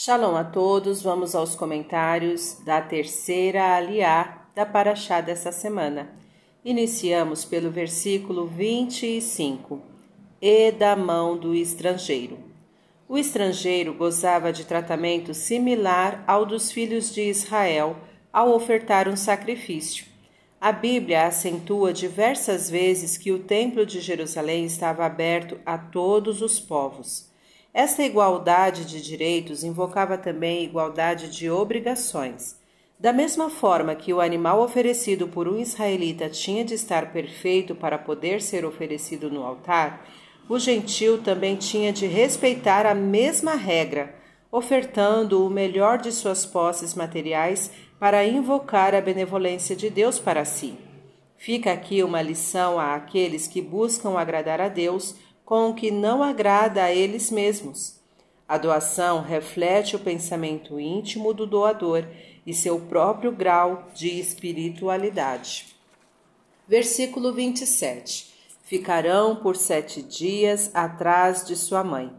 Shalom a todos, vamos aos comentários da terceira aliá da Paraxá dessa semana. Iniciamos pelo versículo 25. E da mão do estrangeiro. O estrangeiro gozava de tratamento similar ao dos filhos de Israel ao ofertar um sacrifício. A Bíblia acentua diversas vezes que o Templo de Jerusalém estava aberto a todos os povos. Esta igualdade de direitos invocava também igualdade de obrigações. Da mesma forma que o animal oferecido por um israelita tinha de estar perfeito para poder ser oferecido no altar, o gentil também tinha de respeitar a mesma regra, ofertando o melhor de suas posses materiais para invocar a benevolência de Deus para si. Fica aqui uma lição a aqueles que buscam agradar a Deus com o que não agrada a eles mesmos. A doação reflete o pensamento íntimo do doador e seu próprio grau de espiritualidade. Versículo 27. Ficarão por sete dias atrás de sua mãe.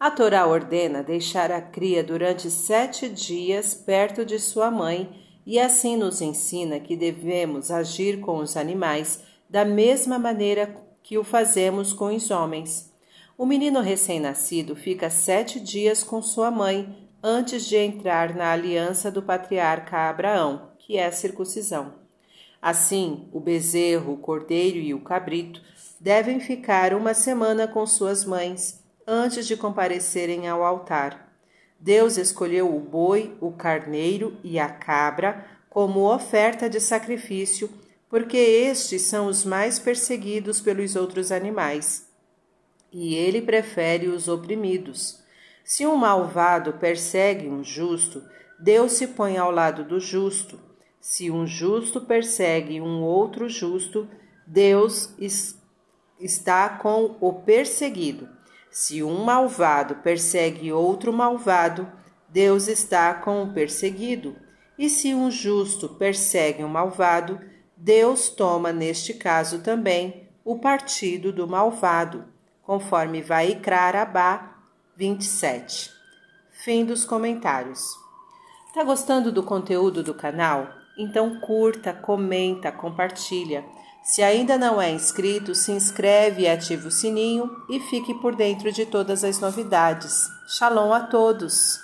A Torá ordena deixar a cria durante sete dias perto de sua mãe e assim nos ensina que devemos agir com os animais da mesma maneira que o fazemos com os homens. O menino recém-nascido fica sete dias com sua mãe antes de entrar na aliança do patriarca Abraão, que é a circuncisão. Assim, o bezerro, o cordeiro e o cabrito devem ficar uma semana com suas mães antes de comparecerem ao altar. Deus escolheu o boi, o carneiro e a cabra como oferta de sacrifício porque estes são os mais perseguidos pelos outros animais, e ele prefere os oprimidos. Se um malvado persegue um justo, Deus se põe ao lado do justo. Se um justo persegue um outro justo, Deus está com o perseguido. Se um malvado persegue outro malvado, Deus está com o perseguido. E se um justo persegue um malvado, Deus toma neste caso também o partido do malvado, conforme vai Icrar Abá 27. Fim dos comentários. Tá gostando do conteúdo do canal? Então curta, comenta, compartilha. Se ainda não é inscrito, se inscreve e ativa o sininho e fique por dentro de todas as novidades. Shalom a todos!